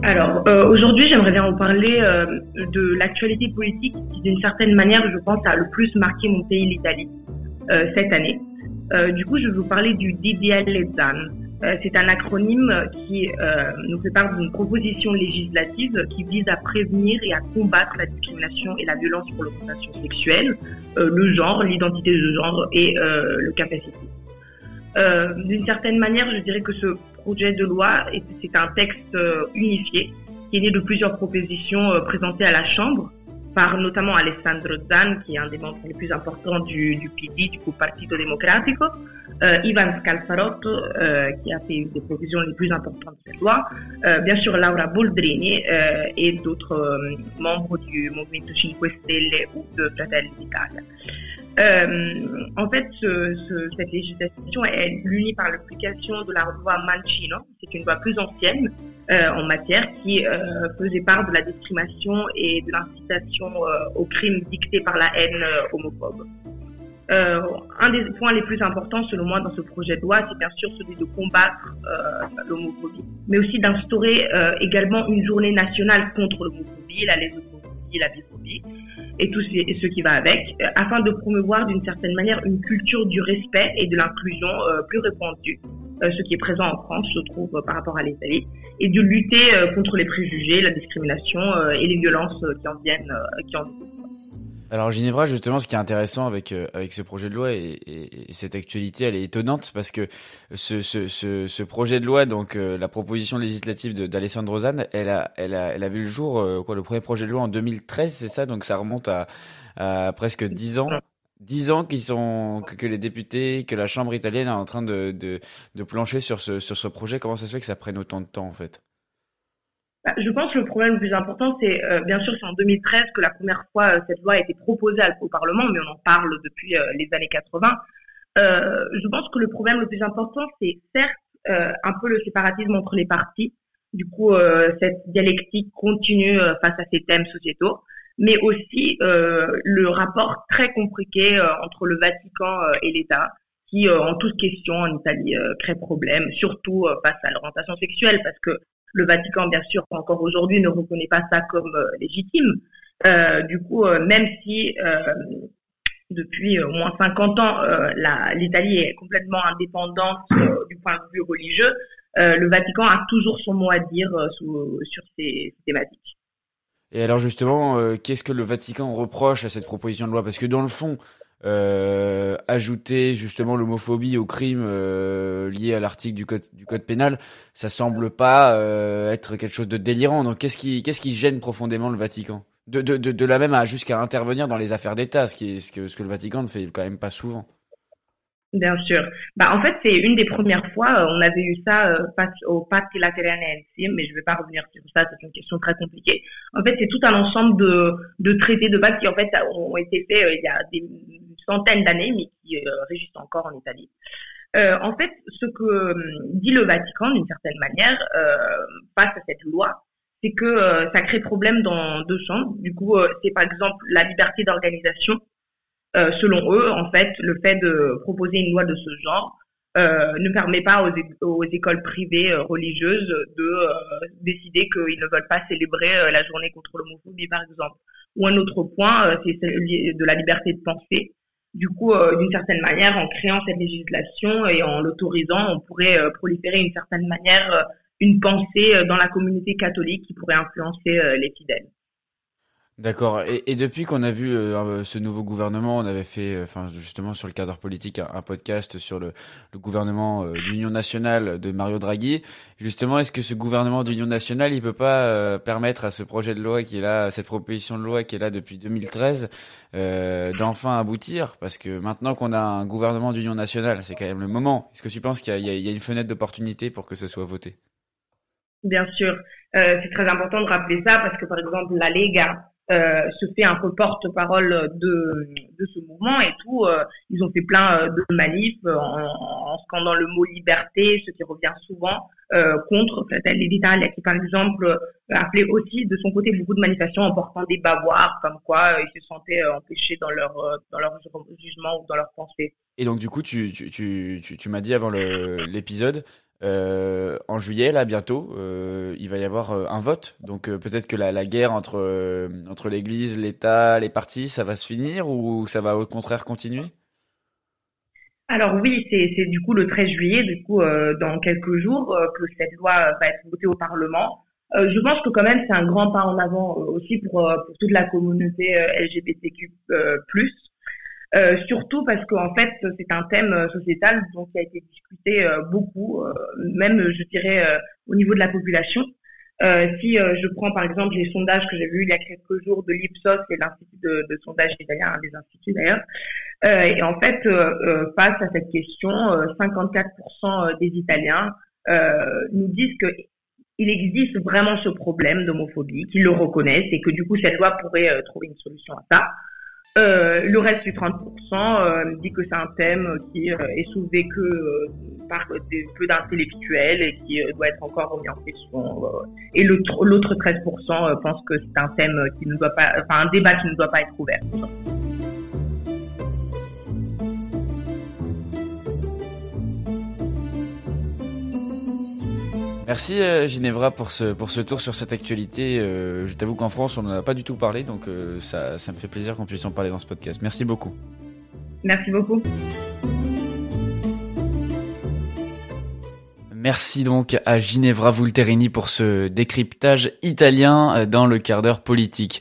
Alors, aujourd'hui, j'aimerais bien vous parler de l'actualité politique qui, d'une certaine manière, je pense, a le plus marqué mon pays, l'Italie, cette année. du coup, je vais vous parler du Didier Lezzan. Euh, c'est un acronyme qui euh, nous fait part d'une proposition législative qui vise à prévenir et à combattre la discrimination et la violence pour l'orientation sexuelle, euh, le genre, l'identité de genre et le capacité. D'une certaine manière, je dirais que ce projet de loi, c'est un texte unifié qui est né de plusieurs propositions présentées à la Chambre par notamment Alessandro Zan, qui est un des membres les plus importants du, PD, du Partito Democratico, euh, Ivan Scalfarotto, euh, qui a fait des provisions les plus importantes de cette loi, euh, bien sûr Laura Boldrini et d'autres membres du Movimento 5 Stelle ou de Fratelli d'Italia. Euh, en fait, ce, cette législation est l'unie par l'application de la loi Mancino. C'est une loi plus ancienne euh, en matière qui euh, faisait part de la discrimination et de l'incitation euh, au crime dicté par la haine euh, homophobe. un des points les plus importants, selon moi, dans ce projet de loi, c'est bien sûr celui de combattre l'homophobie, mais aussi d'instaurer également une journée nationale contre l'homophobie, la lesbophobie, la biphobie, et tout ce qui va avec, euh, afin de promouvoir d'une certaine manière une culture du respect et de l'inclusion euh, plus répandue, euh, ce qui est présent en France, je trouve, par rapport à l'Italie, et de lutter contre les préjugés, la discrimination et les violences qui en viennent, alors Ginevra, justement, ce qui est intéressant avec euh, avec ce projet de loi et, et, cette actualité, elle est étonnante parce que ce, ce, ce, projet de loi, donc euh, la proposition législative d'Alessandro Zan, elle a, elle a elle a vu le jour euh, quoi le premier projet de loi en 2013, c'est ça, donc ça remonte à, presque dix ans. Dix ans qui sont que, les députés, que la Chambre italienne est en train de, de, plancher sur ce, sur ce projet. Comment ça se fait que ça prenne autant de temps en fait? Je pense que le problème le plus important, c'est euh, bien sûr c'est en 2013 que la première fois euh, cette loi a été proposée au Parlement, mais on en parle depuis euh, les années 80. je pense que le problème le plus important, c'est certes un peu le séparatisme entre les partis, du coup cette dialectique continue face à ces thèmes sociétaux, mais aussi le rapport très compliqué entre le Vatican et l'État, qui en toute question en Italie crée problème, surtout face à l'orientation sexuelle, parce que le Vatican, bien sûr, encore aujourd'hui, ne reconnaît pas ça comme euh, légitime. Euh, du coup, euh, même si depuis au moins 50 ans, l'Italie est complètement indépendante du point de vue religieux, le Vatican a toujours son mot à dire sur ces, thématiques. Et alors justement, qu'est-ce que le Vatican reproche à cette proposition de loi? Parce que dans le fond, euh, ajouter justement l'homophobie au crime euh, lié à l'article du code pénal, ça semble pas euh, être quelque chose de délirant. Donc qu'est-ce qui gêne profondément le Vatican? De, de, la même à jusqu'à intervenir dans les affaires d'État, ce que le Vatican ne fait quand même pas souvent. Bien sûr. Bah, en fait, c'est une des premières fois, on avait eu ça face au pacte Lateranense, mais je ne vais pas revenir sur ça, c'est une question très compliquée. En fait, c'est tout un ensemble de, traités de base qui, en fait, ont été faits il y a des centaines d'années, mais qui régissent encore en Italie. en fait, ce que dit le Vatican, d'une certaine manière, face à cette loi, c'est que ça crée problème dans deux champs. Du coup, c'est par exemple la liberté d'organisation euh, selon eux, en fait, le fait de proposer une loi de ce genre euh, ne permet pas aux, écoles privées euh, religieuses de décider qu'ils ne veulent pas célébrer la journée contre l'homophobie, par exemple. Ou un autre point, c'est de la liberté de penser. Du coup, d'une certaine manière, en créant cette législation et en l'autorisant, on pourrait proliférer d'une certaine manière une pensée dans la communauté catholique qui pourrait influencer les fidèles. D'accord. Et, et, depuis qu'on a vu euh, ce nouveau gouvernement, on avait fait, euh, enfin justement sur le cadre politique, un, podcast sur le, le gouvernement euh, d'union nationale de Mario Draghi. Justement, est-ce que ce gouvernement d'union nationale, il peut pas permettre à ce projet de loi qui est là, cette proposition de loi qui est là depuis 2013, d'enfin aboutir? Parce que maintenant qu'on a un gouvernement d'union nationale, c'est quand même le moment. Est-ce que tu penses qu'il y, y, a une fenêtre d'opportunité pour que ce soit voté? Bien sûr, c'est très important de rappeler ça parce que par exemple la Lega euh, se fait un peu porte-parole de, de ce mouvement et tout. Euh, ils ont fait plein euh, de manifs en, scandant le mot liberté, ce qui revient souvent contre d'Italia, qui par exemple appelait aussi de son côté beaucoup de manifestations en portant des bavoirs, comme quoi ils se sentaient empêchés dans leur dans leur jugement ou dans leur pensée. Et donc du coup, tu tu tu, tu m'as dit avant l'épisode euh, en juillet, là, bientôt, euh, il va y avoir euh, un vote. Donc peut-être que la, guerre entre, entre l'Église, l'État, les partis, ça va se finir ou ça va au contraire continuer? Alors oui, c'est du coup le 13 juillet, du coup dans quelques jours, que cette loi va être votée au Parlement. je pense que quand même c'est un grand pas en avant aussi pour, pour toute la communauté LGBTQ+. Euh, surtout parce qu'en fait, c'est un thème euh, sociétal dont qui a été discuté euh, beaucoup, même je dirais au niveau de la population. si je prends par exemple les sondages que j'ai vus il y a quelques jours de l'Ipsos, qui est l'institut de, de, sondage italien, un des instituts d'ailleurs, et en fait, face à cette question, 54% des Italiens nous disent que il existe vraiment ce problème d'homophobie, qu'ils le reconnaissent et que du coup cette loi pourrait trouver une solution à ça. Le reste du 30% dit que c'est un thème qui est soulevé que par peu d'intellectuels et qui doit être encore remis en question. et l'autre 13% pense que c'est un thème qui ne doit pas, enfin un débat qui ne doit pas être ouvert. Merci euh, Ginevra pour ce, pour ce tour sur cette actualité. Euh, je t'avoue qu'en France, on n'en a pas du tout parlé, donc euh, ça, ça me fait plaisir qu'on puisse en parler dans ce podcast. Merci beaucoup. Merci beaucoup. Merci donc à Ginevra Vulterini pour ce décryptage italien dans le quart d'heure politique.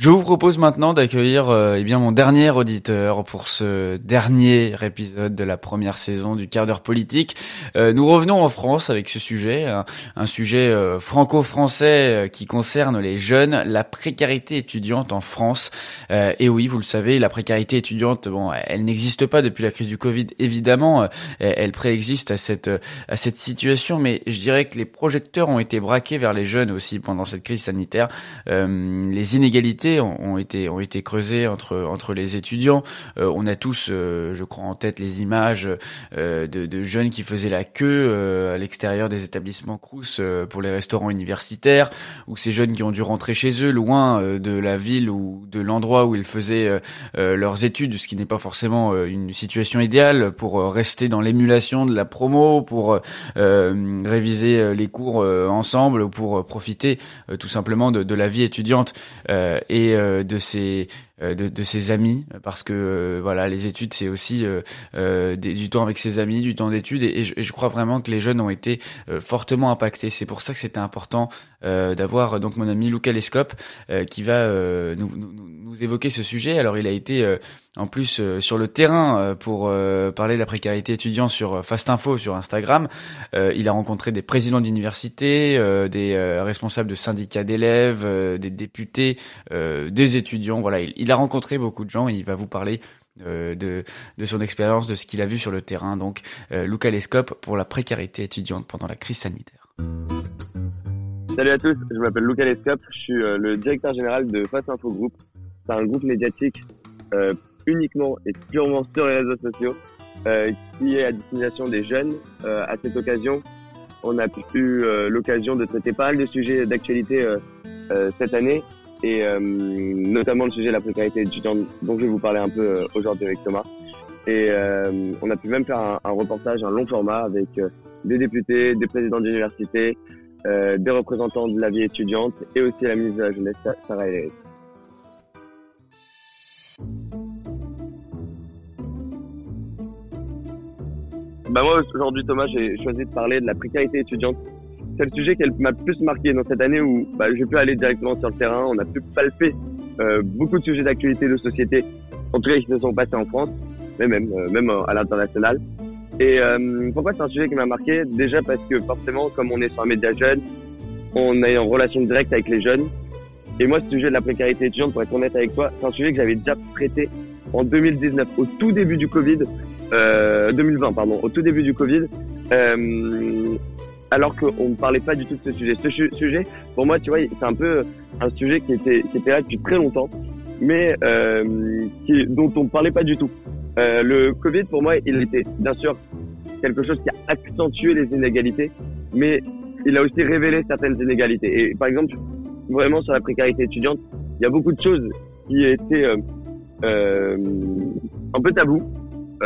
Je vous propose maintenant d'accueillir euh, eh bien mon dernier auditeur pour ce dernier épisode de la première saison du quart d'heure politique. Euh, nous revenons en France avec ce sujet, un, sujet euh, franco-français qui concerne les jeunes, la précarité étudiante en France. et oui, vous le savez, la précarité étudiante, bon, elle n'existe pas depuis la crise du Covid, évidemment, elle préexiste à cette à cette situation, mais je dirais que les projecteurs ont été braqués vers les jeunes aussi pendant cette crise sanitaire. les inégalités ont, été ont été entre entre les étudiants. Euh, on a tous, euh, je crois, en tête les images euh, de, jeunes qui faisaient la queue à l'extérieur des établissements Crous pour les restaurants universitaires, ou ces jeunes qui ont dû rentrer chez eux, loin de la ville ou de l'endroit où ils faisaient leurs études, ce qui n'est pas forcément une situation idéale pour rester dans l'émulation de la promo, pour réviser les cours ensemble ou pour profiter tout simplement de, la vie étudiante. Euh, de ses euh, de, ses amis parce que euh, voilà les études c'est aussi du temps avec ses amis du temps d'études et, je, crois vraiment que les jeunes ont été fortement impactés c'est pour ça que c'était important d'avoir donc mon ami Luca Lescope qui va nous, nous, évoquer ce sujet alors il a été en plus euh, sur le terrain euh, pour euh, parler de la précarité étudiante sur Fast Info sur Instagram. il a rencontré des présidents d'université, des responsables de syndicats d'élèves, des députés, des étudiants. Voilà, il, a rencontré beaucoup de gens et il va vous parler de, de son expérience, de ce qu'il a vu sur le terrain. Donc, Luca Lescope pour la précarité étudiante pendant la crise sanitaire. Salut à tous, je m'appelle Luca Lescope, je suis le directeur général de Fast Info Group. C'est un groupe médiatique uniquement et purement sur les réseaux sociaux, euh, qui est à destination des jeunes. Euh, à cette occasion, on a eu euh, l'occasion de traiter pas mal de sujets d'actualité cette année, et notamment le sujet de la précarité étudiante, dont je vais vous parler un peu aujourd'hui avec Thomas. Et on a pu même faire un, reportage, un long format avec des députés, des présidents d'université, des représentants de la vie étudiante et aussi la ministre de la Jeunesse, Sarah Ellery. Bah moi aujourd'hui Thomas j'ai choisi de parler de la précarité étudiante. C'est le sujet qui m'a le plus marqué dans cette année où bah, j'ai pu aller directement sur le terrain, on a pu palper euh, beaucoup de sujets d'actualité de société, en tout cas qui se sont passés en France, mais même euh, même à l'international. Et euh, pourquoi c'est un sujet qui m'a marqué? Déjà parce que forcément comme on est sur un média jeune, on est en relation directe avec les jeunes. Et moi ce sujet de la précarité étudiante, pour être honnête avec toi, c'est un sujet que j'avais déjà traité en 2019, au tout début du Covid, euh, 2020, pardon, au tout début du Covid, euh, alors qu'on ne parlait pas du tout de ce sujet. Ce sujet, pour moi, tu vois, c'est un peu un sujet qui était, qui était là depuis très longtemps, mais euh, qui, dont on ne parlait pas du tout. Euh, le Covid, pour moi, il était bien sûr quelque chose qui a accentué les inégalités, mais il a aussi révélé certaines inégalités. Et par exemple, vraiment sur la précarité étudiante, il y a beaucoup de choses qui étaient euh, euh un peu tabou, euh,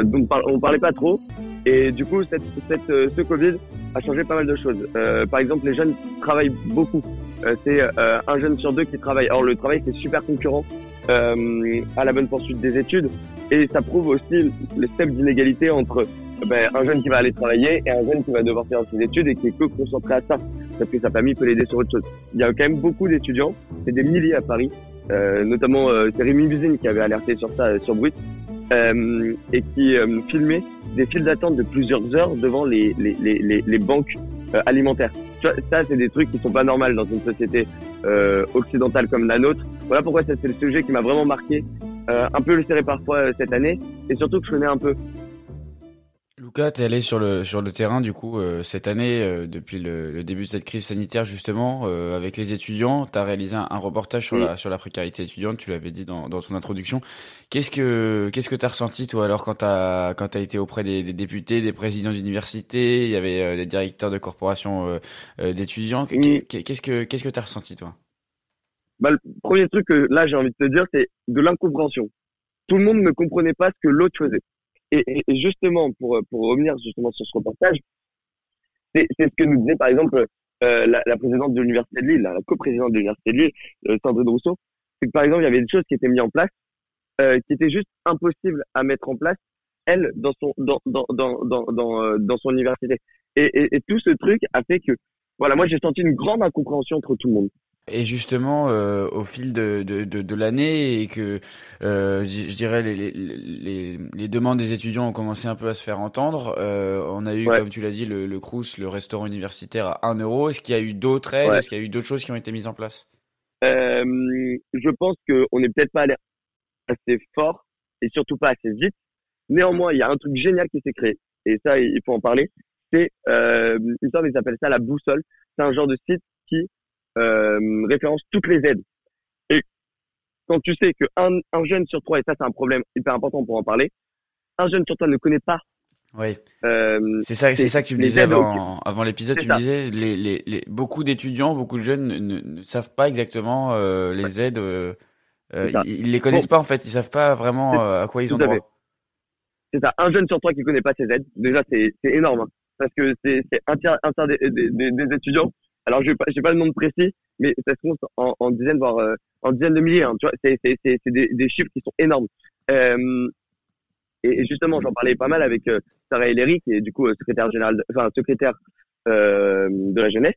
donc on parlait pas trop. Et du coup, cette, cette, euh, ce Covid a changé pas mal de choses. Euh, par exemple, les jeunes travaillent beaucoup. Euh, c'est un jeune sur deux qui travaille. Alors le travail, c'est super concurrent à la bonne poursuite des études. Et ça prouve aussi le step d'inégalité entre ben, un jeune qui va aller travailler et un jeune qui va devoir faire ses études et qui est que concentré à ça. Parce que sa famille peut l'aider sur autre chose. Il y a quand même beaucoup d'étudiants, c'est des milliers à Paris, euh, notamment euh, c'est Rémi qui avait alerté sur ça sur Brut, euh, et qui euh, filmait des files d'attente de plusieurs heures devant les, les, les, les banques euh, alimentaires. Ça, c'est des trucs qui sont pas normaux dans une société occidentale comme la nôtre. Voilà pourquoi c'est le sujet qui m'a vraiment marqué, un peu le serré parfois cette année, et surtout que je connais un peu Lucas, tu es allé sur le, sur le terrain du coup euh, cette année, euh, depuis le, début de cette crise sanitaire justement, euh, avec les étudiants. Tu as réalisé un, reportage sur, la, sur la précarité étudiante, tu l'avais dit dans, dans ton introduction. Qu'est-ce que qu'est-ce que tu as ressenti toi alors quand tu as, quand as été auprès des, des députés, des présidents d'université, il y avait des directeurs de corporations d'étudiants? Qu'est-ce que qu'est-ce que tu as ressenti toi? Bah, Le premier truc que là j'ai envie de te dire, c'est de l'incompréhension. Tout le monde ne comprenait pas ce que l'autre faisait. Et, et, justement, pour, pour revenir justement sur ce reportage, c'est ce que nous disait par exemple euh, la, la, présidente de l'Université de Lille, la, coprésidente de l'Université de Lille, euh, Sandrine Rousseau, c'est que par exemple, il y avait des choses qui étaient mises en place euh, qui étaient juste impossibles à mettre en place, elle, dans son, dans, dans, dans, dans, dans, euh, dans son université. Et, et, et, tout ce truc a fait que, voilà, moi j'ai senti une grande incompréhension entre tout le monde. Et justement, euh, au fil de, de, de, de l'année et que euh, je, dirais les, les, les, demandes des étudiants ont commencé un peu à se faire entendre, euh, on a eu, comme tu l'as dit, le, le Crous, le restaurant universitaire à 1 euro. Est-ce qu'il y a eu d'autres aides? Est-ce qu'il y a eu d'autres choses qui ont été mises en place? Euh, Je pense qu'on n'est peut-être pas allé assez fort et surtout pas assez vite. Néanmoins, il y a un truc génial qui s'est créé et ça, il faut en parler. C'est euh, une sorte, ils appellent ça la boussole. C'est un genre de site qui euh, référence toutes les aides. Et quand tu sais qu'un un jeune sur trois, et ça c'est un problème hyper important pour en parler, un jeune sur trois ne connaît pas oui. Euh, c'est ça, c'est ça que tu me disais avant, avant l'épisode. Tu me disais, les, les, les beaucoup d'étudiants, beaucoup de jeunes ne, ne, savent pas exactement euh, les aides. Euh ils, les connaissent pas en fait. Ils savent pas vraiment à quoi ils ont droit. C'est ça. Un jeune sur trois qui connaît pas ses aides. Déjà, c'est énorme hein, parce que c'est un tiers, un tiers des, des, des, étudiants alors, je n'ai pas, pas le nombre précis, mais ça se compte en, dizaines, voire euh, en dizaines de milliers. Hein, tu vois, c'est, des, chiffres qui sont énormes. Euh, et, justement, j'en parlais pas mal avec euh, Sarah Ellery, qui est du coup secrétaire général, enfin secrétaire de la jeunesse,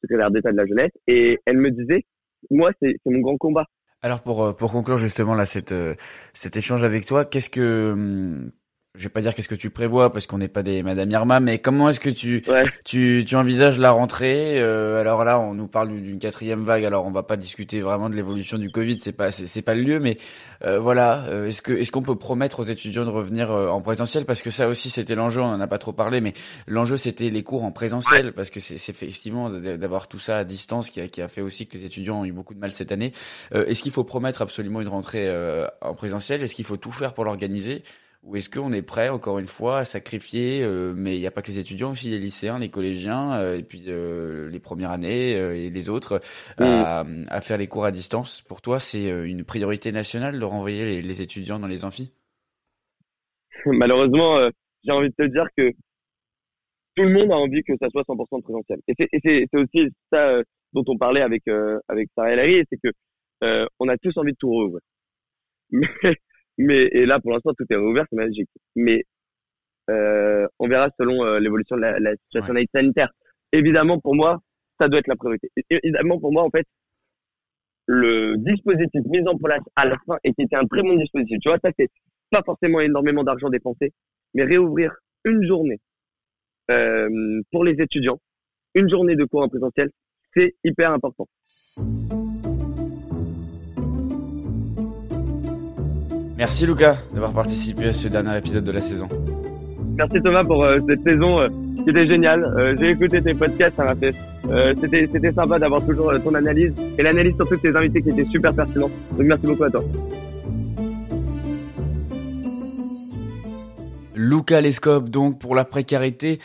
secrétaire d'État de la jeunesse, et elle me disait, moi, c'est, mon grand combat. Alors pour conclure justement là cet échange avec toi, qu'est-ce que hum, je vais pas dire qu'est-ce que tu prévois parce qu'on n'est pas des Madame Irma, mais comment est-ce que tu, tu, tu envisages la rentrée euh, Alors là, on nous parle d'une quatrième vague. Alors on va pas discuter vraiment de l'évolution du Covid, c'est pas c'est pas le lieu, mais euh, voilà. Euh, est-ce que est-ce qu'on peut promettre aux étudiants de revenir en présentiel? Parce que ça aussi c'était l'enjeu. On en a pas trop parlé, mais l'enjeu c'était les cours en présentiel parce que c'est effectivement d'avoir tout ça à distance qui a, qui a fait aussi que les étudiants ont eu beaucoup de mal cette année. est-ce qu'il faut promettre absolument une rentrée en présentiel? Est-ce qu'il faut tout faire pour l'organiser? Ou est-ce qu'on est prêt, encore une fois, à sacrifier, euh, mais il n'y a pas que les étudiants, aussi les lycéens, les collégiens, euh, et puis euh, les premières années et les autres, à, à, faire les cours à distance? Pour toi, c'est une priorité nationale de renvoyer les, les étudiants dans les amphis? [laughs] Malheureusement, j'ai envie de te dire que tout le monde a envie que ça soit 100% présentiel. Et c'est aussi ça dont on parlait avec, avec Sarah Larry, c'est que on a tous envie de tout rouvrir. [laughs] Mais mais et là, pour l'instant, tout est ouvert, c'est magique. Mais euh, on verra selon euh, l'évolution de la, la situation sanitaire. Évidemment, pour moi, ça doit être la priorité. Évidemment, pour moi, en fait, le dispositif mis en place à la fin et qui était un très bon dispositif. Tu vois, ça c'est pas forcément énormément d'argent dépensé, mais réouvrir une journée euh, pour les étudiants, une journée de cours en présentiel, c'est hyper important. Merci Lucas d'avoir participé à ce dernier épisode de la saison. Merci Thomas pour euh, cette saison euh, qui était géniale. Euh, j'ai écouté tes podcasts, ça m'a fait. c'était c'était sympa d'avoir toujours ton analyse et l'analyse surtout de tes invités qui étaient super pertinents. Donc merci beaucoup à toi. Lucas Lescope donc pour la précarité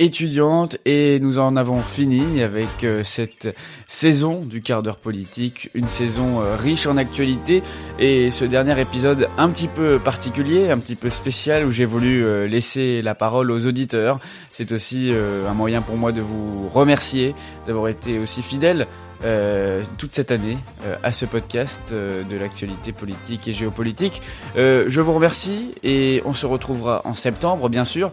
étudiante et nous en avons fini avec euh, cette saison du quart d'heure politique, une saison euh, riche en actualité et ce dernier épisode un petit peu particulier, un petit peu spécial où j'ai voulu euh, laisser la parole aux auditeurs. C'est aussi un moyen pour moi de vous remercier d'avoir été aussi fidèles euh, toute cette année euh, à ce podcast euh, de l'actualité politique et géopolitique. je vous remercie et on se retrouvera en septembre, bien sûr,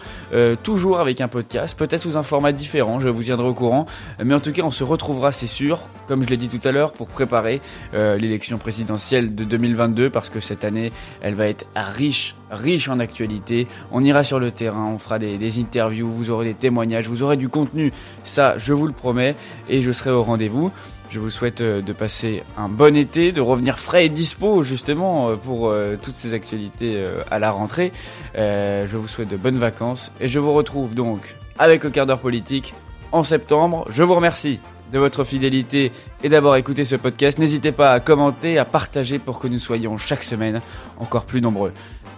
toujours avec un podcast, peut-être sous un format différent, je vous tiendrai au courant. Mais en tout cas, on se retrouvera, c'est sûr, comme je l'ai dit tout à l'heure, pour préparer l'élection présidentielle de 2022, parce que cette année, elle va être riche, riche en actualité. On ira sur le terrain, on fera des, des interviews, vous aurez des témoignages, vous aurez du contenu, ça, je vous le promets, et je serai au rendez-vous. Je vous souhaite de passer un bon été, de revenir frais et dispo justement pour toutes ces actualités à la rentrée. je vous souhaite de bonnes vacances et je vous retrouve donc avec le quart d'heure politique en septembre. Je vous remercie de votre fidélité et d'avoir écouté ce podcast. N'hésitez pas à commenter, à partager pour que nous soyons chaque semaine encore plus nombreux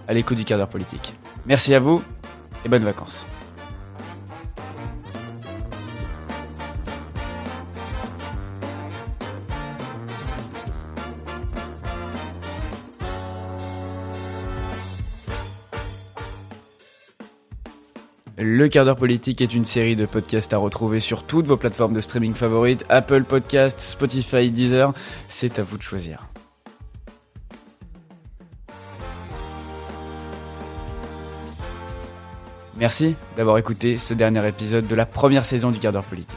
à l'écoute du quart d'heure politique. Merci à vous et bonnes vacances. Le quart d'heure politique est une série de podcasts à retrouver sur toutes vos plateformes de streaming favorites, Apple Podcasts, Spotify, Deezer. C'est à vous de choisir. Merci d'avoir écouté ce dernier épisode de la première saison du quart d'heure politique.